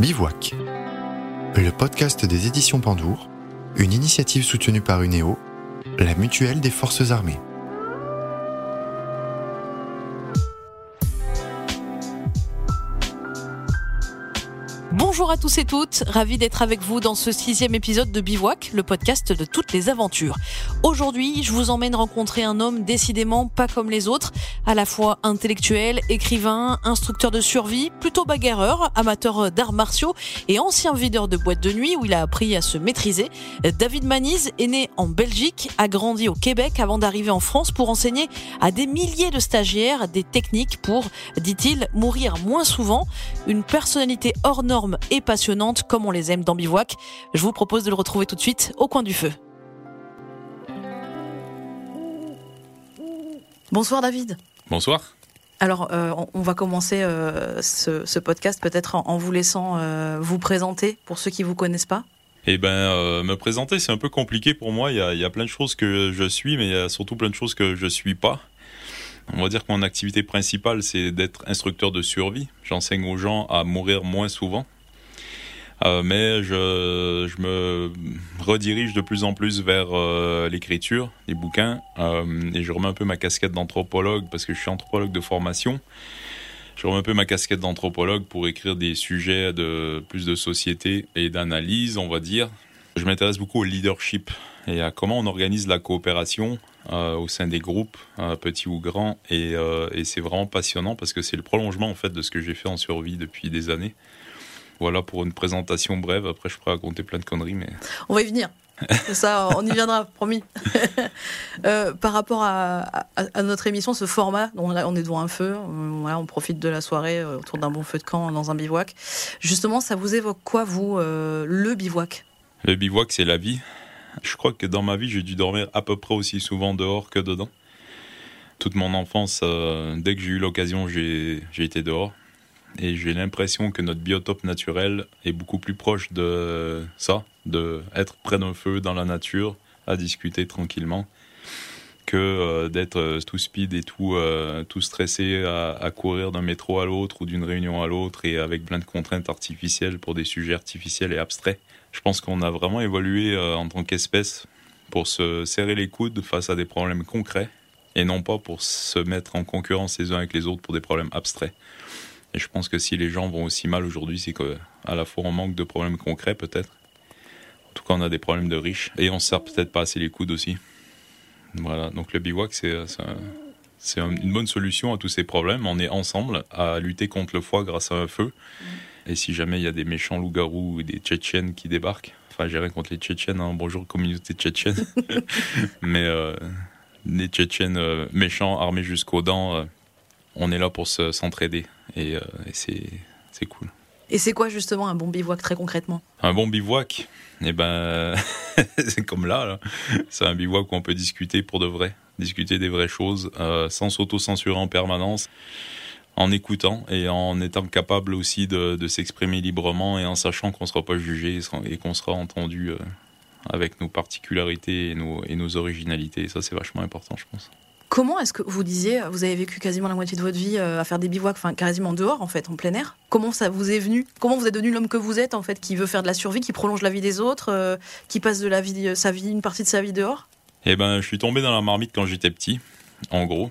Bivouac, le podcast des éditions Pandour, une initiative soutenue par UNEO, la mutuelle des forces armées. Bonjour à tous et toutes, ravi d'être avec vous dans ce sixième épisode de Bivouac, le podcast de toutes les aventures. Aujourd'hui, je vous emmène rencontrer un homme décidément pas comme les autres, à la fois intellectuel, écrivain, instructeur de survie, plutôt bagarreur, amateur d'arts martiaux et ancien videur de boîte de nuit où il a appris à se maîtriser. David Maniz est né en Belgique, a grandi au Québec avant d'arriver en France pour enseigner à des milliers de stagiaires des techniques pour, dit-il, mourir moins souvent. Une personnalité hors norme et passionnante comme on les aime dans Bivouac. Je vous propose de le retrouver tout de suite au coin du feu. Bonsoir David. Bonsoir. Alors, euh, on va commencer euh, ce, podcast peut-être en, vous laissant euh, vous présenter pour ceux qui vous connaissent pas. Eh ben, me présenter, c'est un peu compliqué pour moi. Il y, a, il y, a, plein de choses que je suis, mais il y a surtout plein de choses que je suis pas. On va dire que mon activité principale, c'est d'être instructeur de survie. J'enseigne aux gens à mourir moins souvent. Euh, mais je, je, me redirige de plus en plus vers euh, l'écriture, les bouquins, euh, et je remets un peu ma casquette d'anthropologue parce que je suis anthropologue de formation. Je remets un peu ma casquette d'anthropologue pour écrire des sujets de plus de société et d'analyse, on va dire. Je m'intéresse beaucoup au leadership et à comment on organise la coopération au sein des groupes, petits ou grands, et, et c'est vraiment passionnant parce que c'est le prolongement en fait de ce que j'ai fait en survie depuis des années. Voilà pour une présentation brève. Après, je pourrais raconter plein de conneries, mais. On va y venir. Ça, on y viendra, promis. euh, par rapport à, à, notre émission, ce format, on, on est devant un feu, voilà, on profite de la soirée euh, autour d'un bon feu de camp dans un bivouac. Justement, ça vous évoque quoi, vous, euh, le bivouac? Le bivouac, c'est la vie. Je crois que dans ma vie, j'ai dû dormir à peu près aussi souvent dehors que dedans. Toute mon enfance, euh, dès que j'ai eu l'occasion, j'ai été dehors. Et j'ai l'impression que notre biotope naturel est beaucoup plus proche de ça, de être près d'un feu dans la nature, à discuter tranquillement, que euh, d'être euh, tout speed et tout, euh, tout stressé à, à courir d'un métro à l'autre ou d'une réunion à l'autre et avec plein de contraintes artificielles pour des sujets artificiels et abstraits. Je pense qu'on a vraiment évolué en tant qu'espèce pour se serrer les coudes face à des problèmes concrets et non pas pour se mettre en concurrence les uns avec les autres pour des problèmes abstraits. Et je pense que si les gens vont aussi mal aujourd'hui, c'est qu'à la fois on manque de problèmes concrets peut-être. En tout cas, on a des problèmes de riches et on se sert peut-être pas assez les coudes aussi. Voilà, donc le bivouac, c'est c'est une bonne solution à tous ces problèmes. On est ensemble à lutter contre le foie grâce à un feu. Et si jamais il y a des méchants loups-garous ou des Tchétchènes qui débarquent, enfin j'ai rien contre les Tchétchènes, hein. bonjour communauté tchétchène, mais euh, des Tchétchènes euh, méchants armés jusqu'aux dents, euh, on est là pour s'entraider et, euh, et c'est cool. Et c'est quoi justement un bon bivouac très concrètement? Un bon bivouac? Eh ben, c'est comme là, là. c'est un bivouac où on peut discuter pour de vrai, discuter des vraies choses, euh, sans s'auto-censurer en permanence, en écoutant et en étant capable aussi de, de s'exprimer librement et en sachant qu'on ne sera pas jugé et qu'on sera entendu euh, avec nos particularités et nos, et nos originalités. Et ça, c'est vachement important, je pense. Comment est-ce que vous disiez, vous avez vécu quasiment la moitié de votre vie euh, à faire des bivouacs, enfin quasiment dehors en fait, en plein air? Comment ça vous est venu? Comment vous êtes devenu l'homme que vous êtes en fait, qui veut faire de la survie, qui prolonge la vie des autres, euh, qui passe de la vie, sa vie, une partie de sa vie dehors? Eh ben, je suis tombé dans la marmite quand j'étais petit, en gros.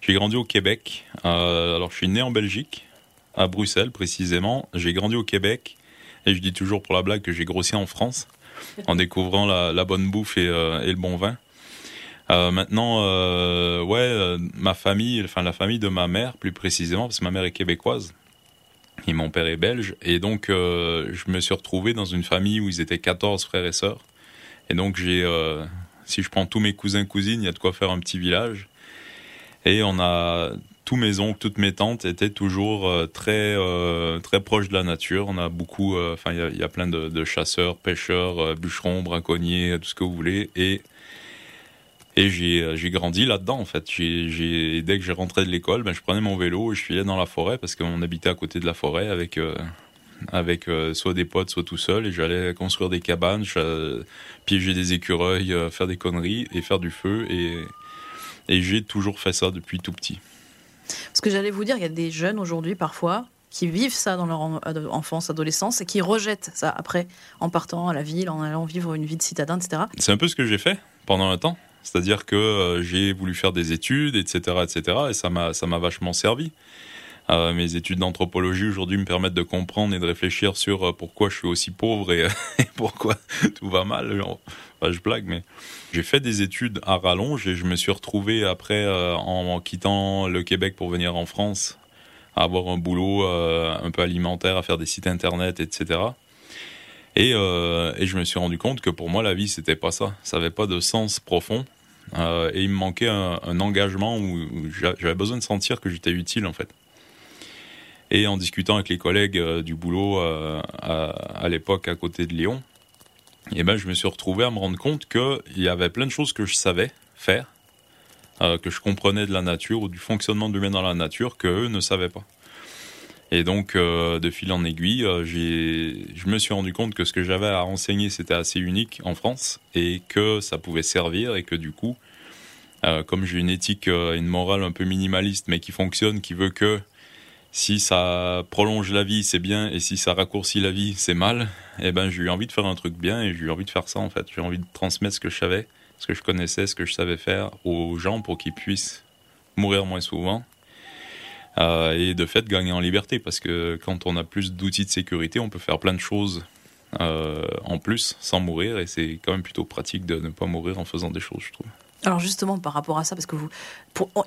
J'ai grandi au Québec. Euh, alors, je suis né en Belgique, à Bruxelles précisément. J'ai grandi au Québec et je dis toujours pour la blague que j'ai grossi en France en découvrant la, bonne bouffe euh, et le bon vin. Euh, maintenant, euh, ouais, euh, ma famille, enfin la famille de ma mère, plus précisément, parce que ma mère est québécoise et mon père est belge, et donc je me suis retrouvé dans une famille où ils étaient 14 frères et sœurs, et donc j'ai, si je prends tous mes cousins cousines, il y a de quoi faire un petit village, et on a tous mes oncles, toutes mes tantes étaient toujours très très proches de la nature. On a beaucoup, enfin il y, y, a plein de, de chasseurs, pêcheurs, bûcherons, braconniers, tout ce que vous voulez, et et j'ai, j'ai grandi là-dedans, en fait. J'ai, dès que j'ai rentré de l'école, ben, je prenais mon vélo et je filais dans la forêt parce qu'on habitait à côté de la forêt avec, euh, avec euh, soit des potes, soit tout seul. Et j'allais construire des cabanes, piéger des écureuils, euh, faire des conneries et faire du feu. Et, et j'ai toujours fait ça depuis tout petit. Ce que j'allais vous dire, il y a des jeunes aujourd'hui parfois qui vivent ça dans leur enfance, adolescence, et qui rejettent ça après en partant à la ville, en allant vivre une vie de citadin, etc. C'est un peu ce que j'ai fait pendant un temps. C'est-à-dire que euh, j'ai voulu faire des études, etc., etc., et ça m'a, ça m'a vachement servi. Euh, mes études d'anthropologie aujourd'hui me permettent de comprendre et de réfléchir sur euh, pourquoi je suis aussi pauvre et, pourquoi tout va mal. je blague, mais j'ai fait des études à rallonge et je me suis retrouvé après, en, quittant le Québec pour venir en France, à avoir un boulot un peu alimentaire, à faire des sites internet, etc. Et, et, je me suis rendu compte que pour moi, la vie, c'était pas ça. Ça n'avait pas de sens profond. Euh, et il me manquait un, engagement où, j'avais besoin de sentir que j'étais utile en fait. Et en discutant avec les collègues euh, du boulot euh, à, l'époque à côté de Lyon, et eh ben, je me suis retrouvé à me rendre compte qu'il y avait plein de choses que je savais faire, que je comprenais de la nature ou du fonctionnement de l'humain dans la nature qu'eux ne savaient pas. Et donc, euh, de fil en aiguille, euh, je me suis rendu compte que ce que j'avais à enseigner, c'était assez unique en France et que ça pouvait servir et que du coup, euh, comme j'ai une éthique et une morale un peu minimaliste, mais qui fonctionne, qui veut que si ça prolonge la vie, c'est bien, et si ça raccourcit la vie, c'est mal, eh ben, j'ai eu envie de faire un truc bien et j'ai eu envie de faire ça en fait. J'ai envie de transmettre ce que je savais, ce que je connaissais, ce que je savais faire aux gens pour qu'ils puissent mourir moins souvent et de fait gagner en liberté parce que quand on a plus d'outils de sécurité, on peut faire plein de choses euh, en plus sans mourir et c'est quand même plutôt pratique de ne pas mourir en faisant des choses, je trouve. Alors justement, par rapport à ça, parce que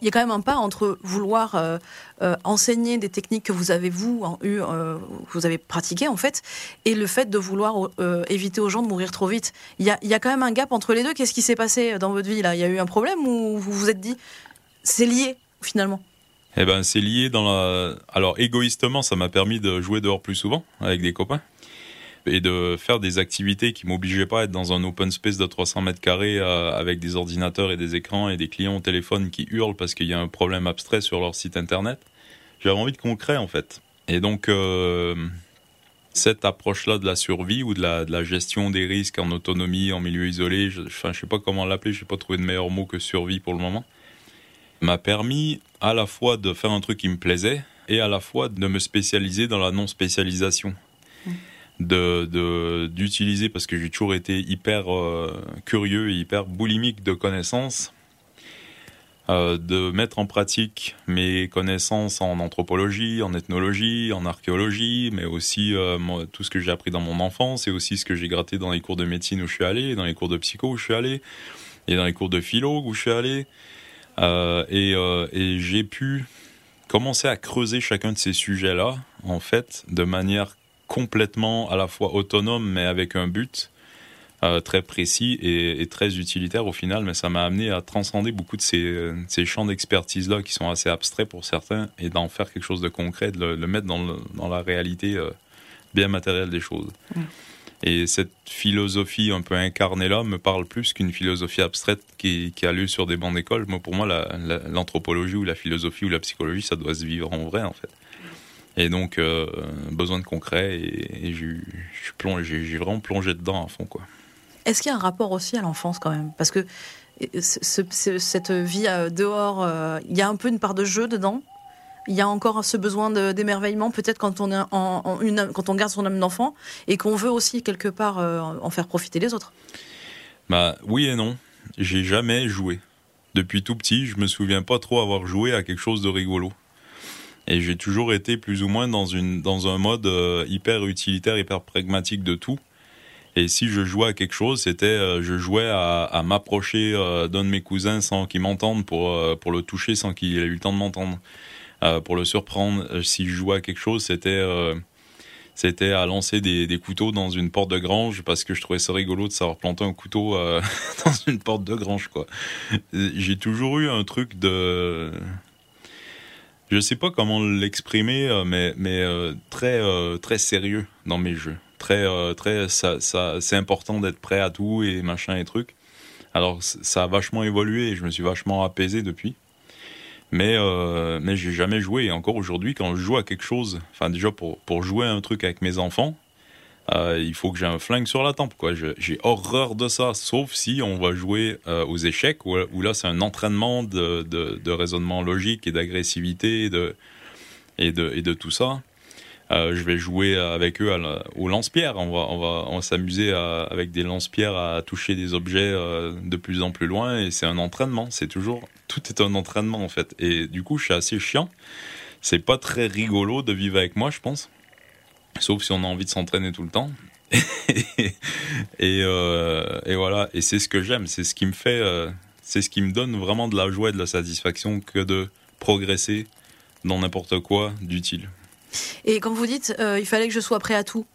il y a quand même un pas entre vouloir euh, enseigner des techniques que vous avez vous eu, vous avez pratiquées en fait, et le fait de vouloir éviter aux gens de mourir trop vite. Il y a, il y a quand même un gap entre les deux. Qu'est-ce qui s'est passé dans votre vie là? Il y a eu un problème ou vous vous êtes dit c'est lié finalement? Eh ben, c'est lié dans la. Alors, égoïstement, ça m'a permis de jouer dehors plus souvent avec des copains et de faire des activités qui m'obligeaient pas à être dans un open space de 300 mètres carrés euh, avec des ordinateurs et des écrans et des clients au téléphone qui hurlent parce qu'il y a un problème abstrait sur leur site internet. J'avais envie de concret en fait. Et donc euh, cette approche-là de la survie ou de la, de la, gestion des risques en autonomie, en milieu isolé, je, je sais pas comment l'appeler, je n'ai pas trouvé de meilleur mot que survie pour le moment m'a permis à la fois de faire un truc qui me plaisait et à la fois de me spécialiser dans la non-spécialisation. De d'utiliser parce que j'ai toujours été hyper euh, curieux et hyper boulimique de connaissances euh, de mettre en pratique mes connaissances en anthropologie, en ethnologie, en archéologie, mais aussi euh, tout ce que j'ai appris dans mon enfance et aussi ce que j'ai gratté dans les cours de médecine où je suis allé, dans les cours de psycho où je suis allé, et dans les cours de philo où je suis allé. Euh, euh, et, j'ai pu commencer à creuser chacun de ces sujets-là, en fait, de manière complètement à la fois autonome, mais avec un but euh, très précis et, très utilitaire au final. Mais ça m'a amené à transcender beaucoup de ces, champs d'expertise-là qui sont assez abstraits pour certains et d'en faire quelque chose de concret, de le, mettre dans, la réalité bien matérielle des choses. Et cette philosophie un peu incarnée là me parle plus qu'une philosophie abstraite qui, a lieu sur des bancs d'école. Moi, pour moi, l'anthropologie ou la philosophie ou la psychologie, ça doit se vivre en vrai, en fait. Et donc, euh, besoin de concret, et, j'ai vraiment plongé dedans à fond, quoi. Est-ce qu'il y a un rapport aussi à l'enfance quand même? Parce que cette vie euh, dehors, euh, il y a un peu une part de jeu dedans? Il y a encore ce besoin d'émerveillement, peut-être quand on quand on garde son âme d'enfant et qu'on veut aussi quelque part euh, en faire profiter les autres. Bah oui et non. J'ai jamais joué. Depuis tout petit, je me souviens pas trop avoir joué à quelque chose de rigolo. Et j'ai toujours été plus ou moins dans une dans un mode euh, hyper utilitaire, hyper pragmatique de tout. Et si je jouais à quelque chose, c'était euh, je jouais à, à m'approcher d'un de mes cousins sans qu'il m'entende pour pour le toucher sans qu'il ait eu le temps de m'entendre. Euh, pour le surprendre, euh, si je jouais à quelque chose, c'était euh, à lancer des, couteaux dans une porte de grange parce que je trouvais ça rigolo de savoir planter un couteau dans une porte de grange. J'ai toujours eu un truc de je sais pas comment l'exprimer mais mais très très sérieux dans mes jeux. Très très ça, ça c'est important d'être prêt à tout et machin et truc. Alors ça a vachement évolué et je me suis vachement apaisé depuis mais euh, mais j'ai jamais joué. Et encore aujourd'hui quand je joue à quelque chose enfin déjà pour pour jouer un truc avec mes enfants euh, il faut que j'ai un flingue sur la tempe quoi. J'ai horreur de ça. Sauf si on va jouer euh, aux échecs où, là c'est un entraînement de, de, raisonnement logique et d'agressivité de, et de et de tout ça Euh, je vais jouer avec eux au lance-pierre. On va, s'amuser avec des lance-pierres à toucher des objets euh, de plus en plus loin. Et c'est un entraînement. C'est toujours, tout est un entraînement en fait. Et du coup, je suis assez chiant. C'est pas très rigolo de vivre avec moi, je pense. Sauf si on a envie de s'entraîner tout le temps. et, euh, et, voilà. Et c'est ce que j'aime. C'est ce qui me fait, c'est ce qui me donne vraiment de la joie et de la satisfaction que de progresser dans n'importe quoi d'utile. Et quand vous dites euh, il fallait que je sois prêt à tout,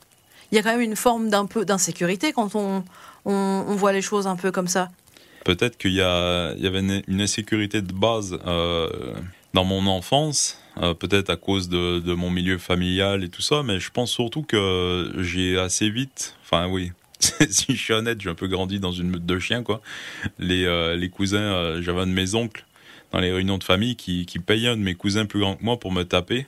il y a quand même une forme d'un peu d'insécurité quand on, on, voit les choses un peu comme ça. Peut-être qu'il y, y, avait une, insécurité de base euh, dans mon enfance, euh, peut-être à cause de, mon milieu familial et tout ça, mais je pense surtout que j'ai assez vite, enfin oui, si je suis honnête, j'ai un peu grandi dans une meute de chiens, quoi. Les, les cousins, j'avais un de mes oncles dans les réunions de famille qui, qui payait un de mes cousins plus grand que moi pour me taper.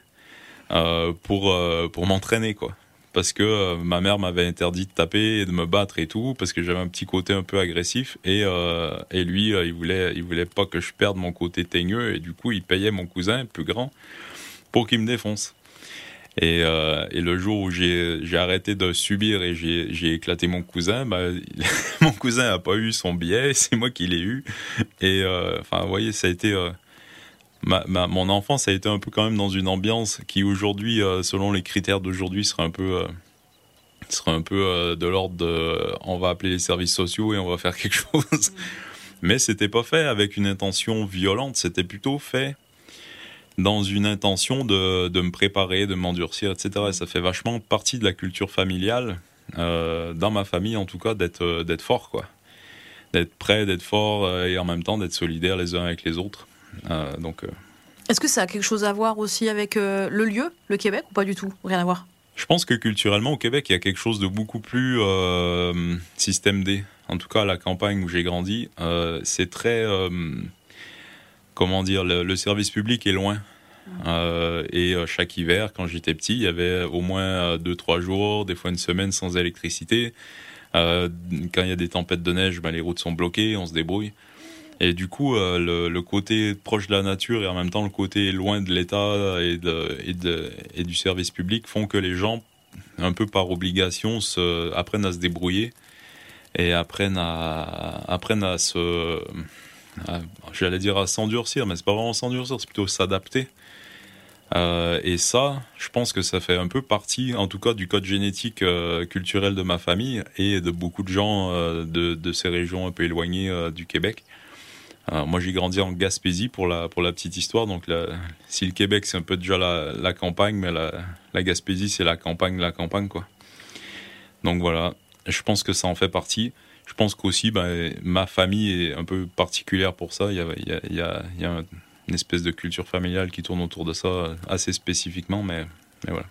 Euh, pour, euh, pour m'entraîner, quoi. Parce que euh, ma mère m'avait interdit de taper et de me battre et tout, parce que j'avais un petit côté un peu agressif. Et, et lui, il, voulait, il voulait pas que je perde mon côté teigneux, et du coup, il payait mon cousin, plus grand, pour qu'il me défonce. Et, et, le jour où j'ai arrêté de subir et j'ai éclaté mon cousin, bah, mon cousin n'a pas eu son billet, c'est moi qui l'ai eu. Et enfin, vous voyez, ça a été mon enfance a été un peu quand même dans une ambiance qui aujourd'hui, euh, selon les critères d'aujourd'hui, serait un peu, euh, serait un peu euh, de l'ordre de, on va appeler les services sociaux et on va faire quelque chose. Mm. Mais c'était pas fait avec une intention violente, c'était plutôt fait dans une intention de, de me préparer, de m'endurcir, etc. Et ça fait vachement partie de la culture familiale, dans ma famille en tout cas, d'être d'être fort, quoi. D'être prêt, d'être fort et en même temps d'être solidaire les uns avec les autres. Euh, donc. Euh, Est-ce que ça a quelque chose à voir aussi avec euh, le lieu, le Québec, ou pas du tout? Rien à voir? Je pense que culturellement, au Québec, il y a quelque chose de beaucoup plus système D. En tout cas, à la campagne où j'ai grandi, c'est très. comment dire le, service public est loin. et chaque hiver, quand j'étais petit, il y avait au moins 2-3 jours, des fois une semaine sans électricité. quand il y a des tempêtes de neige, ben, les routes sont bloquées, on se débrouille. Et du coup, euh, le, côté proche de la nature et en même temps le côté loin de l'État et, du service public font que les gens, un peu par obligation, apprennent à se débrouiller et apprennent à, apprennent à se... J'allais dire à s'endurcir, mais c'est pas vraiment s'endurcir, c'est plutôt s'adapter. Euh, et ça, je pense que ça fait un peu partie, en tout cas, du code génétique euh, culturel de ma famille et de beaucoup de gens de, ces régions un peu éloignées du Québec moi, j'ai grandi en Gaspésie pour la, petite histoire. Donc, si le Québec, c'est un peu déjà la, campagne, mais la, Gaspésie, c'est la campagne, la campagne, quoi. Donc, voilà. Je pense que ça en fait partie. Je pense qu'aussi, ben, ma famille est un peu particulière pour ça. Il y a, une espèce de culture familiale qui tourne autour de ça assez spécifiquement, mais voilà.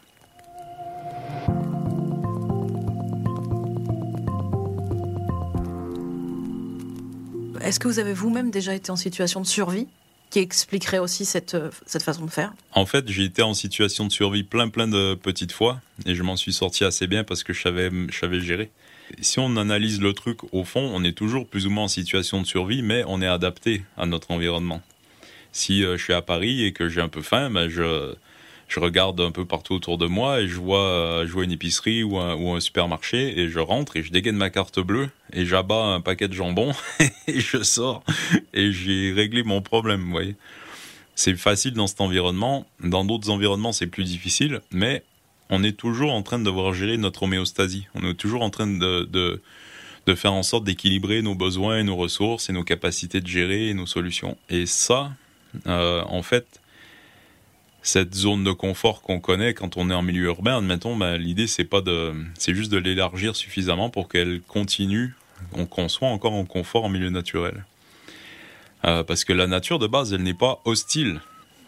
Est-ce que vous avez vous-même déjà été en situation de survie qui expliquerait aussi cette, euh, cette façon de faire? En fait, j'ai été en situation de survie plein plein de petites fois et je m'en suis sorti assez bien parce que je savais, je savais gérer. Si on analyse le truc au fond, on est toujours plus ou moins en situation de survie, mais on est adapté à notre environnement. Si euh, je suis à Paris et que j'ai un peu faim, ben je, je regarde un peu partout autour de moi et je vois, euh, je une épicerie ou un, supermarché et je rentre et je dégaine ma carte bleue et j'abats un paquet de jambon et je sors et j'ai réglé mon problème, vous voyez. C'est facile dans cet environnement. Dans d'autres environnements, c'est plus difficile, mais on est toujours en train de devoir gérer notre homéostasie. On est toujours en train de, de, de faire en sorte d'équilibrer nos besoins et nos ressources et nos capacités de gérer et nos solutions. Et ça, euh, en fait, cette zone de confort qu'on connaît quand on est en milieu urbain, admettons, ben, l'idée c'est pas de, c'est juste de l'élargir suffisamment pour qu'elle continue, qu'on soit encore en confort en milieu naturel. Euh, parce que la nature de base, elle n'est pas hostile,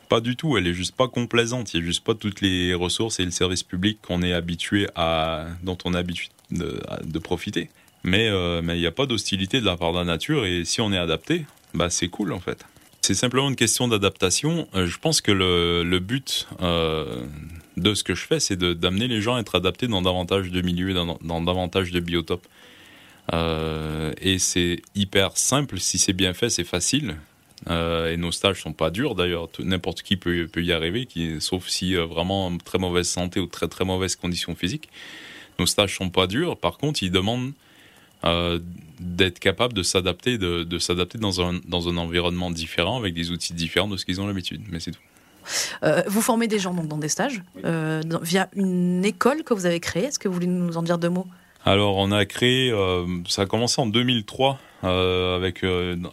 pas du tout. Elle est juste pas complaisante. Il y a juste pas toutes les ressources et le service public qu'on est habitué à, dont on est habitué de, profiter. Mais euh, il n'y a pas d'hostilité de la part de la nature et si on est adapté, bah c'est cool en fait. C'est simplement une question d'adaptation. Euh, je pense que le, but euh, de ce que je fais, c'est d'amener les gens à être adaptés dans davantage de milieux, dans, davantage de biotopes. Euh, et c'est hyper simple, si c'est bien fait, c'est facile. et nos stages sont pas durs d'ailleurs. N'importe qui peut, y arriver, sauf si vraiment très mauvaise santé ou très très mauvaises conditions physiques. Nos stages sont pas durs. Par contre, ils demandent d'être capable de s'adapter, de, de s'adapter dans un, dans un environnement différent avec des outils différents de ce qu'ils ont l'habitude. Mais c'est tout. Euh, vous formez des gens donc dans des stages euh, via une école que vous avez créée. Est-ce que vous voulez nous en dire deux mots? Alors, on a créé, ça a commencé en 2003 avec,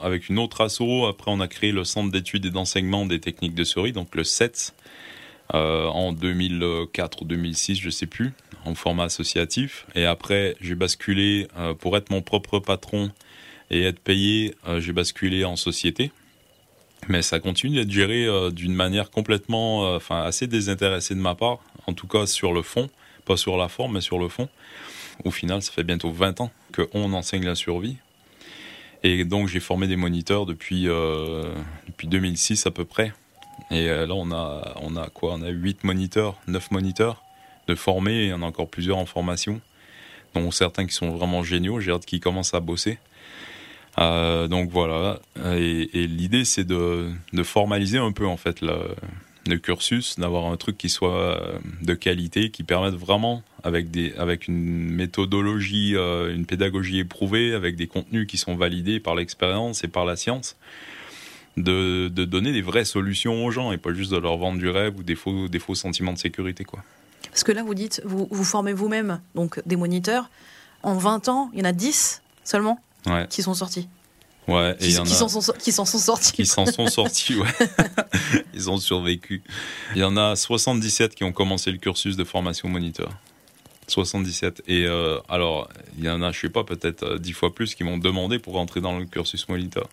avec une autre asso. Après, on a créé le Centre d'études et d'enseignement des techniques de souris, donc le CETS, en 2004 ou 2006, je sais plus en format associatif. Et après, j'ai basculé euh, pour être mon propre patron et être payé, euh, j'ai basculé en société. Mais ça continue d'être géré euh, d'une manière complètement, enfin assez désintéressée de ma part, en tout cas sur le fond, pas sur la forme, mais sur le fond. Au final, ça fait bientôt 20 ans qu'on enseigne la survie. Et donc j'ai formé des moniteurs depuis, depuis 2006 à peu près. Et là, on a, on a quoi? On a 8 moniteurs, 9 moniteurs de former. Il y en a encore plusieurs en formation, dont certains qui sont vraiment géniaux. J'ai hâte qu'ils commencent à bosser. Euh, donc voilà. Et, l'idée, c'est de, formaliser un peu en fait le, cursus, d'avoir un truc qui soit euh, de qualité, qui permette vraiment, avec, des, avec une méthodologie, euh, une pédagogie éprouvée, avec des contenus qui sont validés par l'expérience et par la science, de, donner des vraies solutions aux gens et pas juste de leur vendre du rêve ou des faux, des faux sentiments de sécurité. quoi. Parce que là, vous dites, vous, vous formez vous-même donc des moniteurs. En 20 ans, il y en a 10 seulement qui sont sortis. Ouais, et qui, s'en sont, qui sont sortis. Qui s'en sont sortis, ouais. Ils ont survécu. Il y en a 77 qui ont commencé le cursus de formation moniteur. 77. Et euh, alors, il y en a, je sais pas, peut-être 10 euh, fois plus qui m'ont demandé pour rentrer dans le cursus moniteur.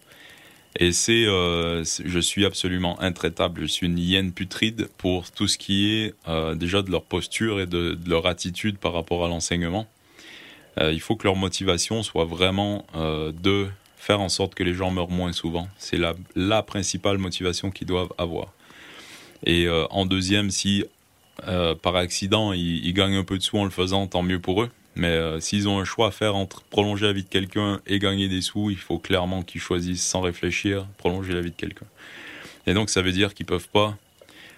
Et euh, c'est, je suis absolument intraitable. Je suis une hyène putride pour tout ce qui est euh, déjà de leur posture et de, leur attitude par rapport à l'enseignement. Euh, il faut que leur motivation soit vraiment de faire en sorte que les gens meurent moins souvent. C'est la, la principale motivation qu'ils doivent avoir. Et en deuxième, si par accident ils, ils gagnent un peu de sous en le faisant, tant mieux pour eux. Mais euh, s'ils ont un choix à faire entre prolonger la vie de quelqu'un et gagner des sous, il faut clairement qu'ils choisissent sans réfléchir prolonger la vie de quelqu'un. Et donc ça veut dire qu'ils peuvent pas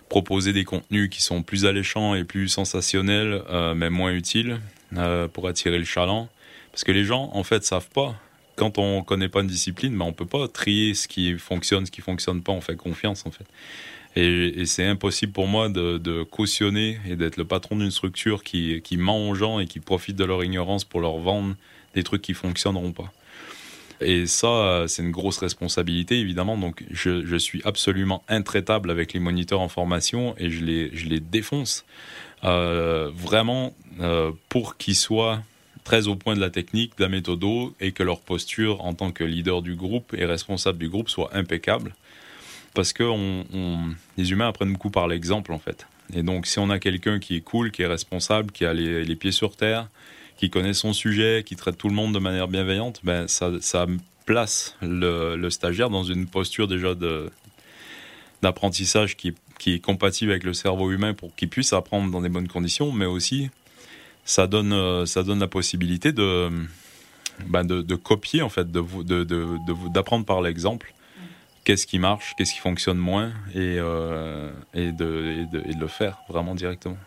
proposer des contenus qui sont plus alléchants et plus sensationnels, euh, mais moins utiles euh, pour attirer le chaland. Parce que les gens, en fait, savent pas. Quand on connaît pas une discipline, mais on peut pas trier ce qui fonctionne, ce qui fonctionne pas. On fait confiance, en fait. Et, c'est impossible pour moi de, cautionner et d'être le patron d'une structure qui, ment aux gens et qui profite de leur ignorance pour leur vendre des trucs qui fonctionneront pas. Et ça, c'est une grosse responsabilité, évidemment. Donc, je, suis absolument intraitable avec les moniteurs en formation et je les, je les défonce. Euh, vraiment, euh, pour qu'ils soient très au point de la technique, de la méthode et que leur posture en tant que leader du groupe et responsable du groupe soit impeccable parce que on, les humains apprennent beaucoup par l'exemple en fait. Et donc si on a quelqu'un qui est cool, qui est responsable, qui a les, pieds sur terre, qui connaît son sujet, qui traite tout le monde de manière bienveillante, ben ça, place le, stagiaire dans une posture déjà d'apprentissage qui, qui est compatible avec le cerveau humain pour qu'il puisse apprendre dans des bonnes conditions, mais aussi ça donne, ça donne la possibilité de, ben de, copier en fait, d'apprendre de, de, par l'exemple qu'est-ce qui marche, qu'est-ce qui fonctionne moins, et, euh, et, de, et, de, le faire vraiment directement.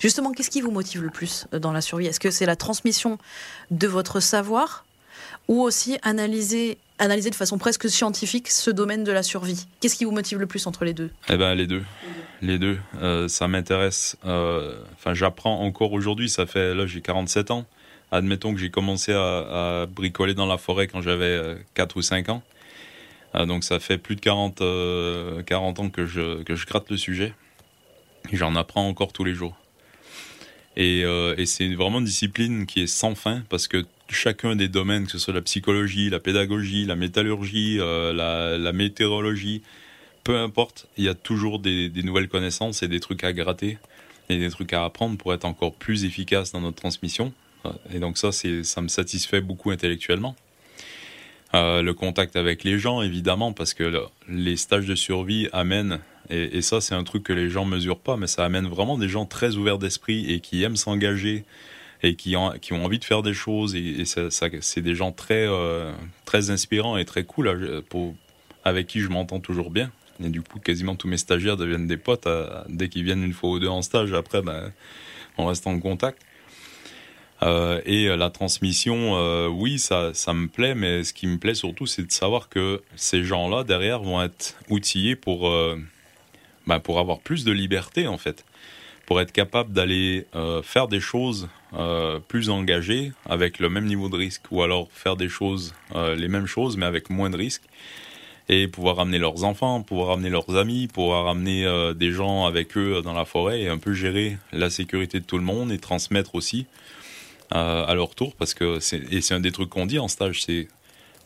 Justement, qu'est-ce qui vous motive le plus euh, dans la survie? Est-ce que c'est la transmission de votre savoir ou aussi analyser, analyser de façon presque scientifique ce domaine de la survie? Qu'est-ce qui vous motive le plus entre les deux? Eh ben les deux. Les deux. Euh, ça m'intéresse. Enfin, j'apprends encore aujourd'hui. Ça fait là, j'ai 47 ans. Admettons que j'ai commencé à, à, bricoler dans la forêt quand j'avais 4 ou 5 ans. Ah, donc ça fait plus de 40, 40 euh, ans que je, que je gratte le sujet. J'en apprends encore tous les jours. Et, euh, et c'est vraiment une discipline qui est sans fin parce que chacun des domaines, que ce soit la psychologie, la pédagogie, la métallurgie, euh, la, la, météorologie, peu importe, il y a toujours des, des, nouvelles connaissances et des trucs à gratter et des trucs à apprendre pour être encore plus efficace dans notre transmission. Et donc ça, ça me satisfait beaucoup intellectuellement. Euh, le contact avec les gens, évidemment, parce que les stages de survie amènent, et, ça c'est un truc que les gens mesurent pas, mais ça amène vraiment des gens très ouverts d'esprit et qui aiment s'engager et qui ont, qui ont envie de faire des choses. Et, ça, c'est des gens très, euh, très inspirants et très cool pour, avec qui je m'entends toujours bien. Et du coup, quasiment tous mes stagiaires deviennent des potes. dès qu'ils viennent une fois ou deux en stage, après, ben, on reste en contact. Euh, et la transmission, euh, oui, ça, me plaît, mais ce qui me plaît surtout, c'est de savoir que ces gens-là, derrière, vont être outillés pour, euh, ben, pour avoir plus de liberté, en fait. Pour être capable d'aller faire des choses plus engagées, avec le même niveau de risque, ou alors faire des choses, les mêmes choses, mais avec moins de risque et pouvoir ramener leurs enfants, pouvoir ramener leurs amis, pouvoir ramener euh, des gens avec eux dans la forêt et un peu gérer la sécurité de tout le monde et transmettre aussi à leur tour parce que c'est et c'est un des trucs qu'on dit en stage, c'est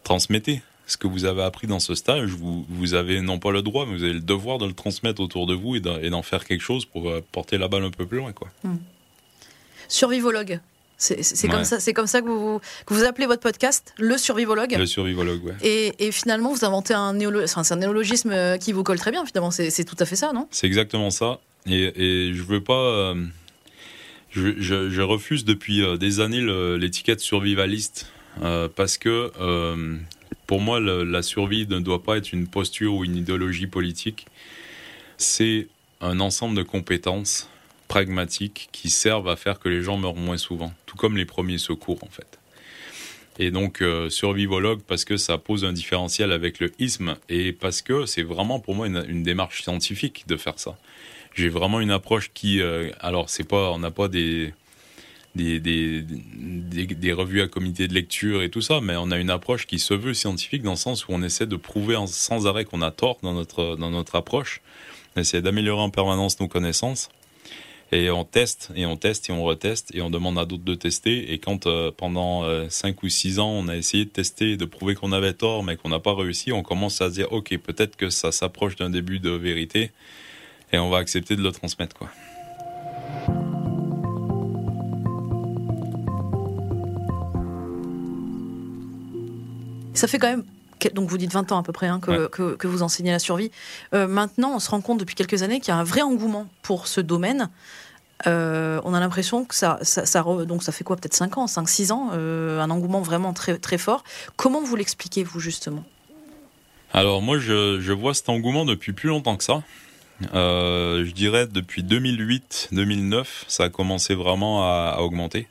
transmettez ce que vous avez appris dans ce stage. Vous, vous avez non pas le droit, mais vous avez le devoir de le transmettre autour de vous et d'en faire quelque chose pour euh, porter la balle un peu plus loin, quoi. Hmm. Survivologue. C'est comme ça, c'est comme ça que vous, que vous appelez votre podcast, le survivologue. Le survivologue, ouais. Et, et finalement, vous inventez un, néologisme, un néologisme euh, qui vous colle très bien. Finalement, c'est tout à fait ça, non? C'est exactement ça. Et, et je veux pas. Euh, je, refuse depuis euh, des années l'étiquette survivaliste parce que pour moi, la survie ne doit pas être une posture ou une idéologie politique. C'est un ensemble de compétences pragmatiques qui servent à faire que les gens meurent moins souvent, tout comme les premiers secours en fait. Et donc euh, survivologue parce que ça pose un différentiel avec le isme et parce que c'est vraiment pour moi une, démarche scientifique de faire ça. J'ai vraiment une approche qui, euh, alors c'est pas, on n'a pas des des, des, des, revues à comité de lecture et tout ça, mais on a une approche qui se veut scientifique dans le sens où on essaie de prouver sans arrêt qu'on a tort dans notre, dans notre approche. On essaie d'améliorer en permanence nos connaissances. Et on teste, et on teste, et on reteste, et on demande à d'autres de tester. Et quand euh, pendant euh, 5 ou 6 ans, on a essayé de tester de prouver qu'on avait tort, mais qu'on n'a pas réussi, on commence à se dire, OK, peut-être que ça s'approche d'un début de vérité, et on va accepter de le transmettre. quoi. Ça fait quand même donc vous dites 20 ans à peu près hein, que, que, vous enseignez la survie. Euh, maintenant, on se rend compte depuis quelques années qu'il y a un vrai engouement pour ce domaine. Euh, on a l'impression que ça, ça, donc ça fait quoi peut-être 5 ans, 5 6 ans, euh, un engouement vraiment très très fort. Comment vous l'expliquez vous justement? Alors moi je, je, vois cet engouement depuis plus longtemps que ça. Je dirais depuis 2008-2009, ça a commencé vraiment à, augmenter.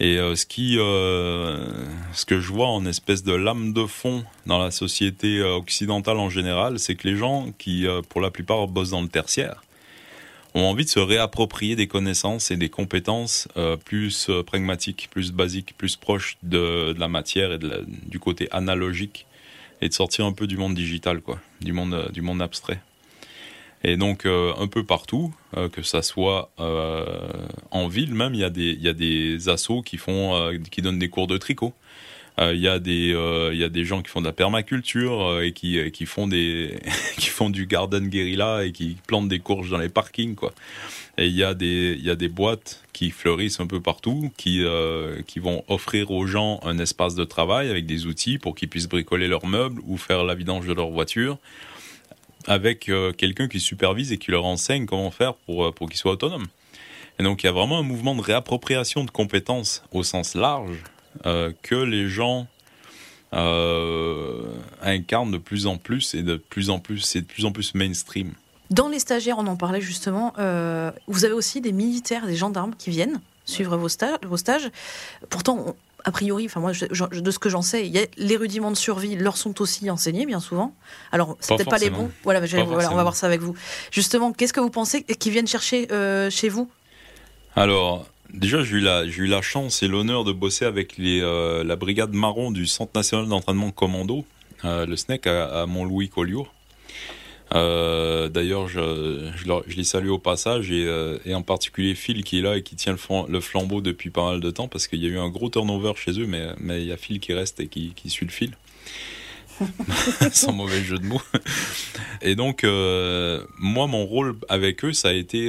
Et euh, ce qui, euh, ce que je vois en espèce de lame de fond dans la société euh, occidentale en général, c'est que les gens qui, pour la plupart, bossent dans le tertiaire, ont envie de se réapproprier des connaissances et des compétences plus pragmatiques, plus basiques, plus proches de, la matière et du côté analogique, et de sortir un peu du monde digital, quoi, du monde abstrait. Et donc euh, un peu partout, euh, que ça soit euh, en ville même, il y a des il y a des assos qui font qui donnent des cours de tricot. Il y a des y a des gens qui font de la permaculture et qui qui font des qui font du garden guérilla et qui plantent des courges dans les parkings quoi. Et il y a des y a des boîtes qui fleurissent un peu partout, qui qui vont offrir aux gens un espace de travail avec des outils pour qu'ils puissent bricoler leurs meubles ou faire la vidange de leur voiture avec euh, quelqu'un qui supervise et qui leur enseigne comment faire pour, euh, pour qu'ils soient autonomes. Et donc il y a vraiment un mouvement de réappropriation de compétences au sens large euh, que les gens incarnent de plus en plus et de plus en plus, c'est de plus en plus mainstream. Dans les stagiaires, on en parlait justement, vous avez aussi des militaires, des gendarmes qui viennent suivre vos, stages, vos stages. Pourtant, a priori, enfin moi, de ce que j'en sais, les rudiments de survie leur sont aussi enseignés bien souvent. Alors, c'est peut-être pas les bons. Voilà, on va voir ça avec vous. Justement, qu'est-ce que vous pensez qu'ils viennent chercher euh, chez vous? Alors, déjà, j'ai eu la, eu la chance et l'honneur de bosser avec les, euh, la brigade marron du Centre national d'entraînement commando, euh, le SNEC à, à Montlouis-Collioure. Euh, d'ailleurs, je, je, les salue au passage et, euh, et, en particulier Phil qui est là et qui tient le, flambeau depuis pas mal de temps parce qu'il y a eu un gros turnover chez eux, mais, mais il y a Phil qui reste et qui, qui suit le fil. Sans mauvais jeu de mots. Et donc, euh, moi, mon rôle avec eux, ça a été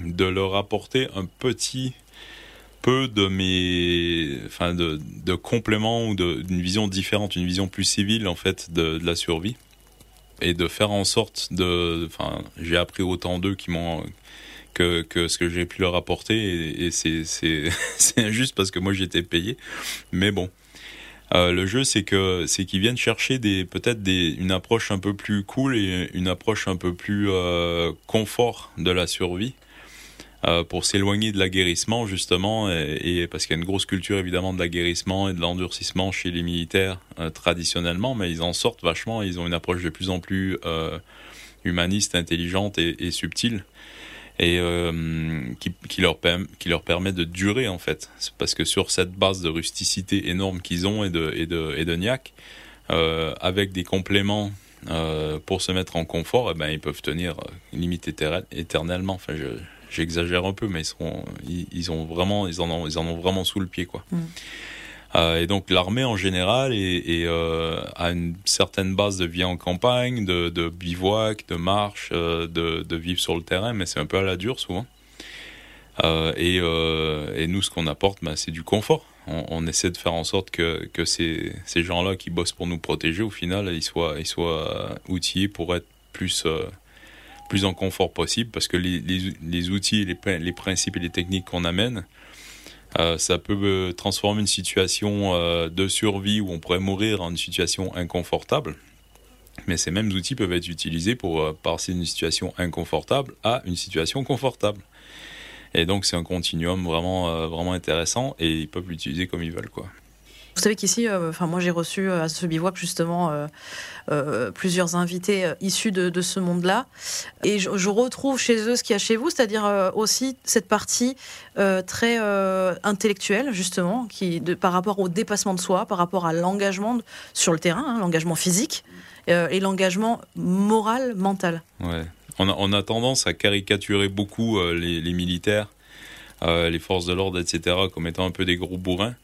de leur apporter un petit peu de mes, enfin, de, de compléments ou d'une vision différente, une vision plus civile en fait de, de la survie et de faire en sorte de. Enfin, j'ai appris autant d'eux qui m'ont. Que, que, ce que j'ai pu leur apporter et, et c'est injuste parce que moi j'étais payé mais bon Euh, le jeu, c'est que c'est qu'ils viennent chercher des peut-être des une approche un peu plus cool et une approche un peu plus euh, confort de la survie pour s'éloigner de l'aguerrissement justement et, parce qu'il y a une grosse culture évidemment de l'aguerrissement et de l'endurcissement chez les militaires euh, traditionnellement, mais ils en sortent vachement. Ils ont une approche de plus en plus euh, humaniste, intelligente et, subtile et euh, qui, leur permet de durer en fait. Parce que sur cette base de rusticité énorme qu'ils ont et de, et niaque, euh, avec des compléments euh, pour se mettre en confort, eh ben, ils peuvent tenir euh, limite éternellement. J'exagère un peu, mais ils, sont, ils, ils, ont vraiment, ils en ont, ils en ont vraiment sous le pied, quoi. Mm. Euh, et donc l'armée en général est, est euh, a une certaine base de vie en campagne, de, de bivouac, de marche, euh, de, de, vivre sur le terrain, mais c'est un peu à la dure souvent. Et, et, nous, ce qu'on apporte, bah, c'est du confort. On, on, essaie de faire en sorte que, que ces, ces gens-là qui bossent pour nous protéger, au final, ils soient, ils soient outillés pour être plus, plus en confort possible, parce que les, les, outils, les, les principes et les techniques qu'on amène, euh, ça peut euh, transformer une situation euh, de survie où on pourrait mourir en une situation inconfortable. Mais ces mêmes outils peuvent être utilisés pour passer d'une situation inconfortable à une situation confortable. Et donc c'est un continuum vraiment, vraiment intéressant et ils peuvent l'utiliser comme ils veulent. quoi. Vous savez qu'ici, euh, enfin moi j'ai reçu euh, à ce bivouac justement euh, plusieurs invités issus de, ce monde-là, et je, retrouve chez eux ce qu'il y a chez vous, c'est-à-dire aussi cette partie très intellectuelle justement, qui par rapport au dépassement de soi, par rapport à l'engagement sur le terrain, hein, l'engagement physique et l'engagement moral, mental. Ouais. On a, tendance à caricaturer beaucoup les, militaires, les forces de l'ordre, etc., comme étant un peu des gros bourrins.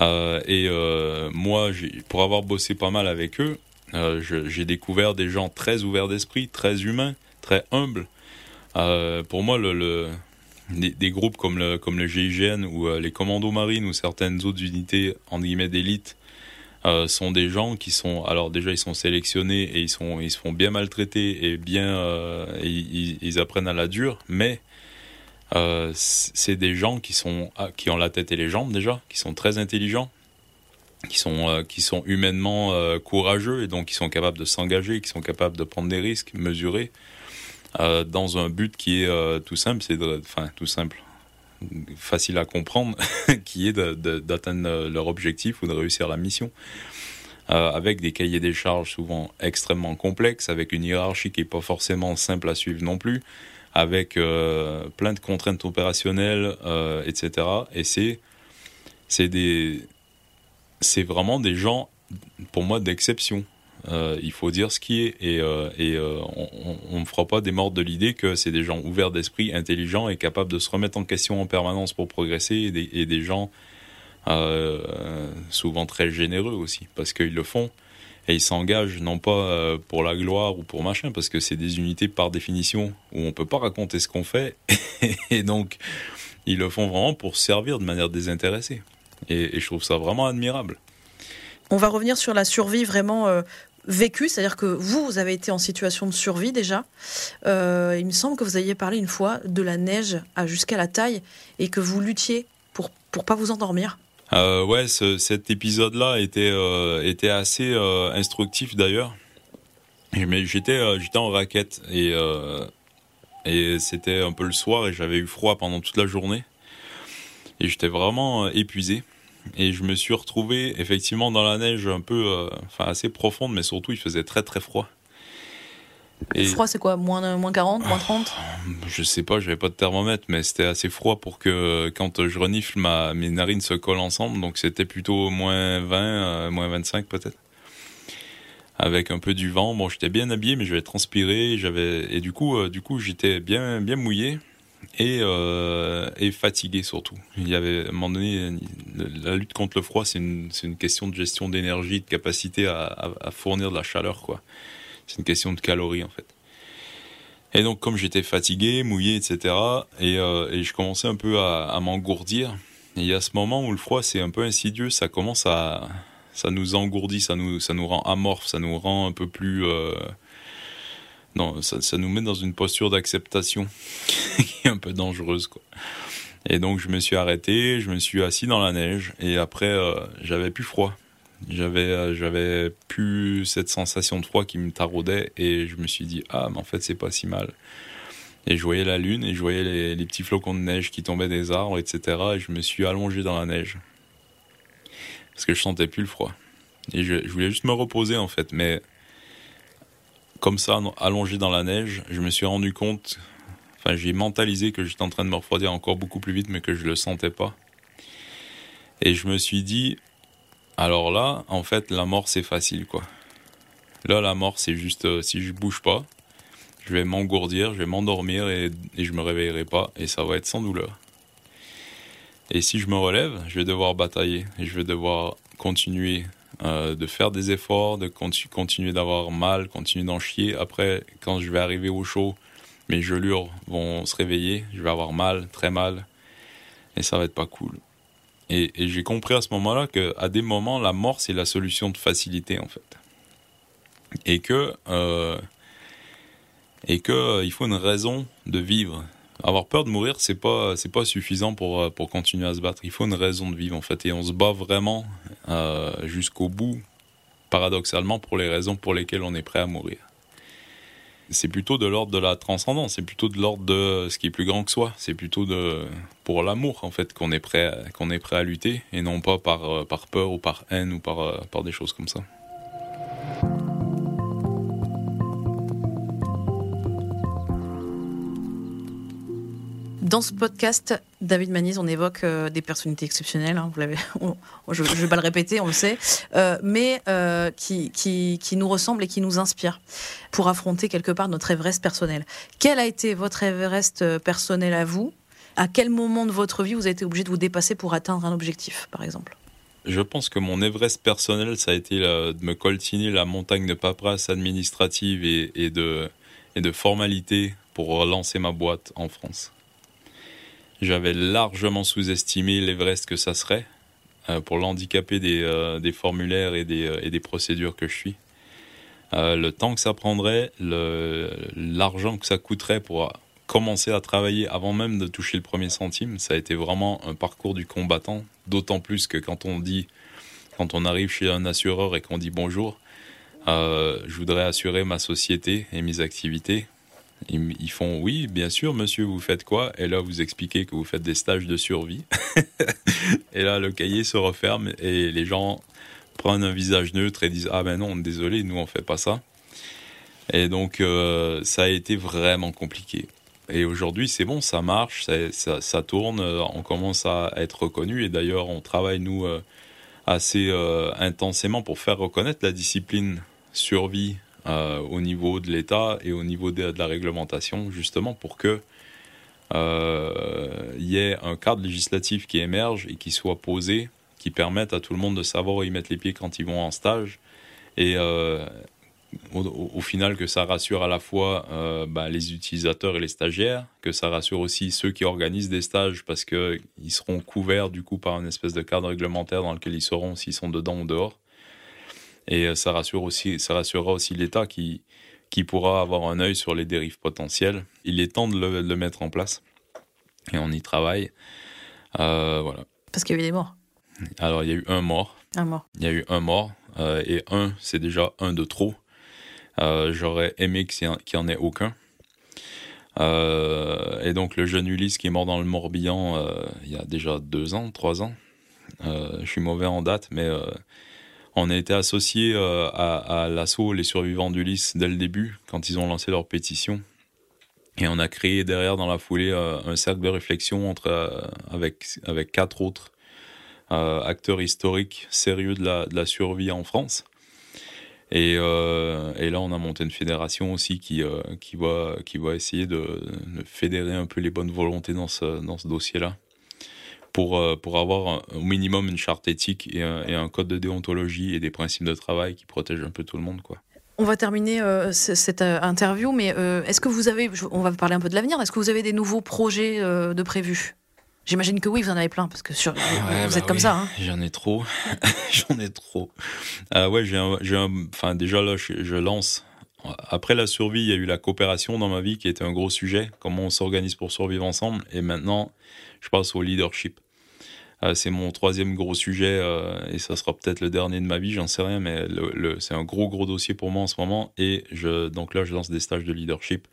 Euh, et euh, moi, pour avoir bossé pas mal avec eux, euh, j'ai découvert des gens très ouverts d'esprit, très humains, très humbles. pour moi, des, groupes comme le, GIGN ou les commandos marines ou certaines autres unités en guillemets d'élite sont des gens qui sont alors déjà ils sont sélectionnés et ils sont ils se font bien maltraiter et bien ils, ils, apprennent à la dure mais euh, c'est des gens qui sont ah, qui ont la tête et les jambes déjà, qui sont très intelligents, qui sont euh, qui sont humainement euh, courageux et donc qui sont capables de s'engager, qui sont capables de prendre des risques mesurés dans un but qui est tout simple, c'est enfin tout simple, facile à comprendre, qui est d'atteindre leur objectif ou de réussir la mission. avec des cahiers des charges souvent extrêmement complexes, avec une hiérarchie qui est pas forcément simple à suivre non plus, avec euh, plein de contraintes opérationnelles, euh, etc. Et c'est c'est des c'est vraiment des gens pour moi d'exception. Euh, il faut dire ce qui est et, on ne fera pas des morts de l'idée que c'est des gens ouverts d'esprit, intelligents et capables de se remettre en question en permanence pour progresser et des, gens souvent très généreux aussi parce qu'ils le font et ils s'engagent non pas euh, pour la gloire ou pour machin, parce que c'est des unités par définition où on peut pas raconter ce qu'on fait, et donc ils le font vraiment pour servir de manière désintéressée. Et, je trouve ça vraiment admirable. On va revenir sur la survie vraiment euh, vécue, c'est-à-dire que vous, vous avez été en situation de survie déjà. Euh, il me semble que vous aviez parlé une fois de la neige jusqu'à la taille et que vous luttiez pour pour pas vous endormir. Euh, ouais, ce, cet épisode-là était euh, était assez euh, instructif d'ailleurs. Mais j'étais j'étais en raquette et et c'était un peu le soir et j'avais eu froid pendant toute la journée et j'étais vraiment épuisé et je me suis retrouvé effectivement dans la neige un peu enfin assez profonde mais surtout il faisait très très froid. Et froid, c'est quoi moins, moins 40, moins 30 Je sais pas, j'avais pas de thermomètre, mais c'était assez froid pour que quand je renifle, ma, mes narines se collent ensemble. Donc c'était plutôt moins 20, euh, moins 25 peut-être. Avec un peu du vent. Bon, j'étais bien habillé, mais j'avais transpiré. J'avais et du coup, euh, du coup, j'étais bien, bien mouillé et, euh, et fatigué surtout. Il y avait à un moment donné, la lutte contre le froid, c'est une, une question de gestion d'énergie, de capacité à, à, à fournir de la chaleur, quoi. C'est une question de calories en fait. Et donc comme j'étais fatigué, mouillé, etc. Et, euh, et je commençais un peu à, m'engourdir. Et il y a ce moment où le froid c'est un peu insidieux, ça commence à, ça nous engourdit, ça nous, ça nous rend amorphe, ça nous rend un peu plus, euh, non, ça, ça nous met dans une posture d'acceptation qui est un peu dangereuse quoi. Et donc je me suis arrêté, je me suis assis dans la neige et après euh, j'avais plus froid. J'avais, euh, j'avais plus cette sensation de froid qui me taraudait et je me suis dit ah mais en fait c'est pas si mal. Et je voyais la lune et je voyais les, petits flocons de neige qui tombaient des arbres, etc. Et je me suis allongé dans la neige parce que je sentais plus le froid. Et je, je voulais juste me reposer en fait, mais comme ça, allongé dans la neige, je me suis rendu compte, enfin j'ai mentalisé que j'étais en train de me refroidir encore beaucoup plus vite, mais que je le sentais pas. Et je me suis dit, alors là, en fait, la mort c'est facile quoi. Là, la mort c'est juste euh, si je bouge pas, je vais m'engourdir, je vais m'endormir et, et je me réveillerai pas et ça va être sans douleur. Et si je me relève, je vais devoir batailler et je vais devoir continuer euh, de faire des efforts, de continuer d'avoir mal, continuer d'en chier. Après, quand je vais arriver au chaud, mes gelures vont se réveiller, je vais avoir mal, très mal, et ça va être pas cool. Et, j'ai compris à ce moment-là que à des moments, la mort c'est la solution de facilité en fait, et que euh, et que euh, il faut une raison de vivre. Avoir peur de mourir, c'est pas c'est pas suffisant pour pour continuer à se battre. Il faut une raison de vivre en fait, et on se bat vraiment euh, jusqu'au bout, paradoxalement, pour les raisons pour lesquelles on est prêt à mourir. C'est plutôt de l'ordre de la transcendance, c'est plutôt de l'ordre de ce qui est plus grand que soi, c'est plutôt de pour l'amour en fait qu'on est prêt est prêt à lutter et non pas par euh, peur ou par haine ou par euh, par des choses comme ça. Dans ce podcast, David Manise, on évoque euh, des personnalités exceptionnelles, hein, vous l'avez, je ne vais pas le répéter, on le sait, euh, mais euh, qui, nous ressemblent et qui nous inspirent pour affronter quelque part notre Everest personnel. Quel a été votre Everest personnel à vous? À quel moment de votre vie vous avez été obligé de vous dépasser pour atteindre un objectif, par exemple? Je pense que mon Everest personnel, ça a été de me coltiner la montagne de paperasse administrative et de, et de formalités pour lancer ma boîte en France. J'avais largement sous-estimé l'Everest que ça serait euh, pour l'handicapé des, euh, des, formulaires et des, euh, et des, procédures que je suis. le temps que ça prendrait, l'argent que ça coûterait pour commencer à travailler avant même de toucher le premier centime, ça a été vraiment un parcours du combattant, d'autant plus que quand on dit, quand on arrive chez un assureur et qu'on dit bonjour, je voudrais assurer ma société et mes activités, ils, font oui, bien sûr, monsieur, vous faites quoi? Et là, vous expliquez que vous faites des stages de survie. et là, le cahier se referme et les gens prennent un visage neutre et disent ah ben non, désolé, nous on fait pas ça. Et donc euh, ça a été vraiment compliqué. Et aujourd'hui, c'est bon, ça marche, ça, tourne, euh, on commence à être reconnu. Et d'ailleurs, on travaille nous euh, assez intensément pour faire reconnaître la discipline survie au niveau de l'État et au niveau de, la réglementation, justement pour que euh, il y ait un cadre législatif qui émerge et qui soit posé, qui permette à tout le monde de savoir où ils mettent les pieds quand ils vont en stage, et euh, au, final que ça rassure à la fois bah, les utilisateurs et les stagiaires, que ça rassure aussi ceux qui organisent des stages parce qu'ils seront couverts du coup par une espèce de cadre réglementaire dans lequel ils sauront s'ils sont dedans ou dehors. Et euh, ça, rassure aussi, ça rassurera aussi l'État qui, qui pourra avoir un œil sur les dérives potentielles. Il est temps de le, mettre en place. Et on y travaille. Euh, voilà. Parce qu'il y a eu des morts. Alors, il y a eu un mort. Un mort. Il y a eu un mort. Euh, et un, c'est déjà un de trop. J'aurais aimé qu'il n'y en ait aucun. et donc, le jeune Ulysse qui est mort dans le Morbihan il y a déjà deux ans, trois ans. je suis mauvais en date, mais on a été associé euh, à, l'assaut Les Survivants d'Ulysse dès le début, quand ils ont lancé leur pétition. Et on a créé derrière, dans la foulée, euh, un cercle de réflexion entre, euh, avec, avec quatre autres acteurs historiques sérieux de la, de la, survie en France. Et, là, on a monté une fédération aussi qui, qui, va, qui va essayer de, de, fédérer un peu les bonnes volontés dans ce, dans ce dossier-là pour, euh, pour avoir au minimum une charte éthique et un, code de déontologie et des principes de travail qui protègent un peu tout le monde. Quoi. On va terminer euh, cette euh, interview, mais est-ce que vous avez, on va parler un peu de l'avenir, est-ce que vous avez des nouveaux projets de prévus? J'imagine que oui, vous en avez plein, parce que sur, vous êtes bah comme ça. Hein. J'en ai trop. J'en ai trop. ouais, j'ai enfin, déjà là, je, je, lance. Après la survie, il y a eu la coopération dans ma vie qui était un gros sujet. Comment on s'organise pour survivre ensemble. Et maintenant, je passe au leadership. Euh, c'est mon troisième gros sujet euh, et ça sera peut-être le dernier de ma vie, j'en sais rien, mais le, c'est un gros gros dossier pour moi en ce moment. Et je, donc là, je lance des stages de leadership.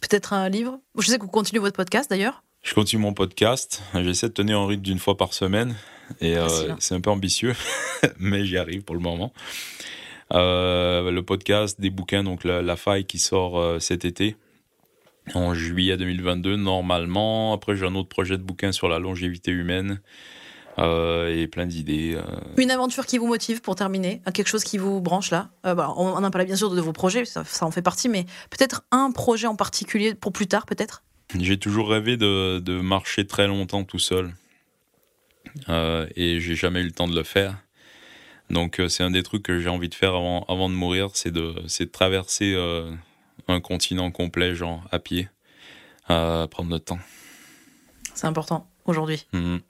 Peut-être un livre? Je sais que vous continuez votre podcast d'ailleurs. Je continue mon podcast. J'essaie de tenir un rythme d'une fois par semaine et euh, c'est un peu ambitieux, mais j'y arrive pour le moment. Le podcast, des bouquins, donc la faille qui sort cet été en juillet 2022 normalement. Après j'ai un autre projet de bouquin sur la longévité humaine. Euh, et plein d'idées. Euh. Une aventure qui vous motive pour terminer, quelque chose qui vous branche là? Euh, bah, on en a parlé bien sûr de vos projets, ça, en fait partie, mais peut-être un projet en particulier pour plus tard peut-être? J'ai toujours rêvé de, de, marcher très longtemps tout seul et j'ai jamais eu le temps de le faire. Donc c'est un des trucs que j'ai envie de faire avant, avant de mourir, c'est de, de traverser un continent complet, genre à pied, à prendre notre temps. C'est important aujourd'hui. Mhm.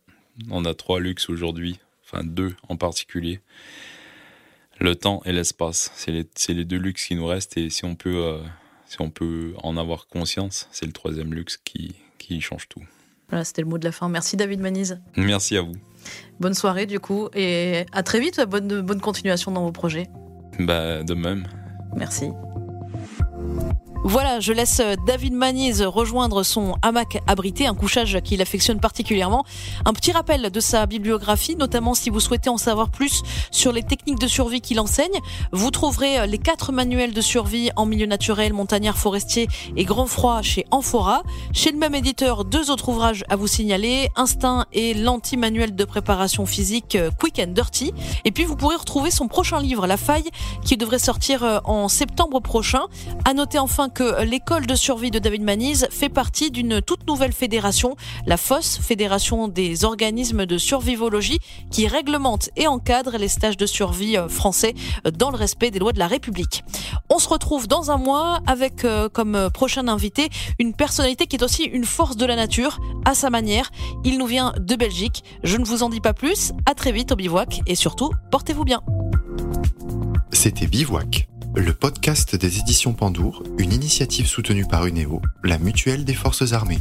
On a trois luxes aujourd'hui, enfin deux en particulier. Le temps et l'espace, c'est les, les, deux luxes qui nous restent et si on peut, euh, si on peut en avoir conscience, c'est le troisième luxe qui, qui change tout. Voilà, c'était le mot de la fin. Merci David Manise. Merci à vous. Bonne soirée du coup et à très vite. Bonne, bonne continuation dans vos projets. Bah, de même. Merci. Voilà, je laisse euh, David Maniz rejoindre son hamac abrité, un couchage qu'il affectionne particulièrement. Un petit rappel de sa bibliographie, notamment si vous souhaitez en savoir plus sur les techniques de survie qu'il enseigne. Vous trouverez euh, les quatre manuels de survie en milieu naturel, montagnard, forestier et grand froid chez Amphora. Chez le même éditeur, deux autres ouvrages à vous signaler, Instinct et l'anti-manuel de préparation physique euh, Quick and Dirty. Et puis vous pourrez retrouver son prochain livre, La Faille, qui devrait sortir en septembre prochain. À noter enfin que l'école de survie de David Maniz fait partie d'une toute nouvelle fédération, la FOS, Fédération des organismes de survivologie, qui réglemente et encadre les stages de survie euh, français euh, dans le respect des lois de la République. On se retrouve dans un mois avec euh, comme prochain invité une personnalité qui est aussi une force de la nature à sa manière. Il nous vient de Belgique. Je ne vous en dis pas plus. À très vite au bivouac et surtout, portez-vous bien. C'était Bivouac le podcast des éditions Pandour, une initiative soutenue par UNEO, la mutuelle des forces armées.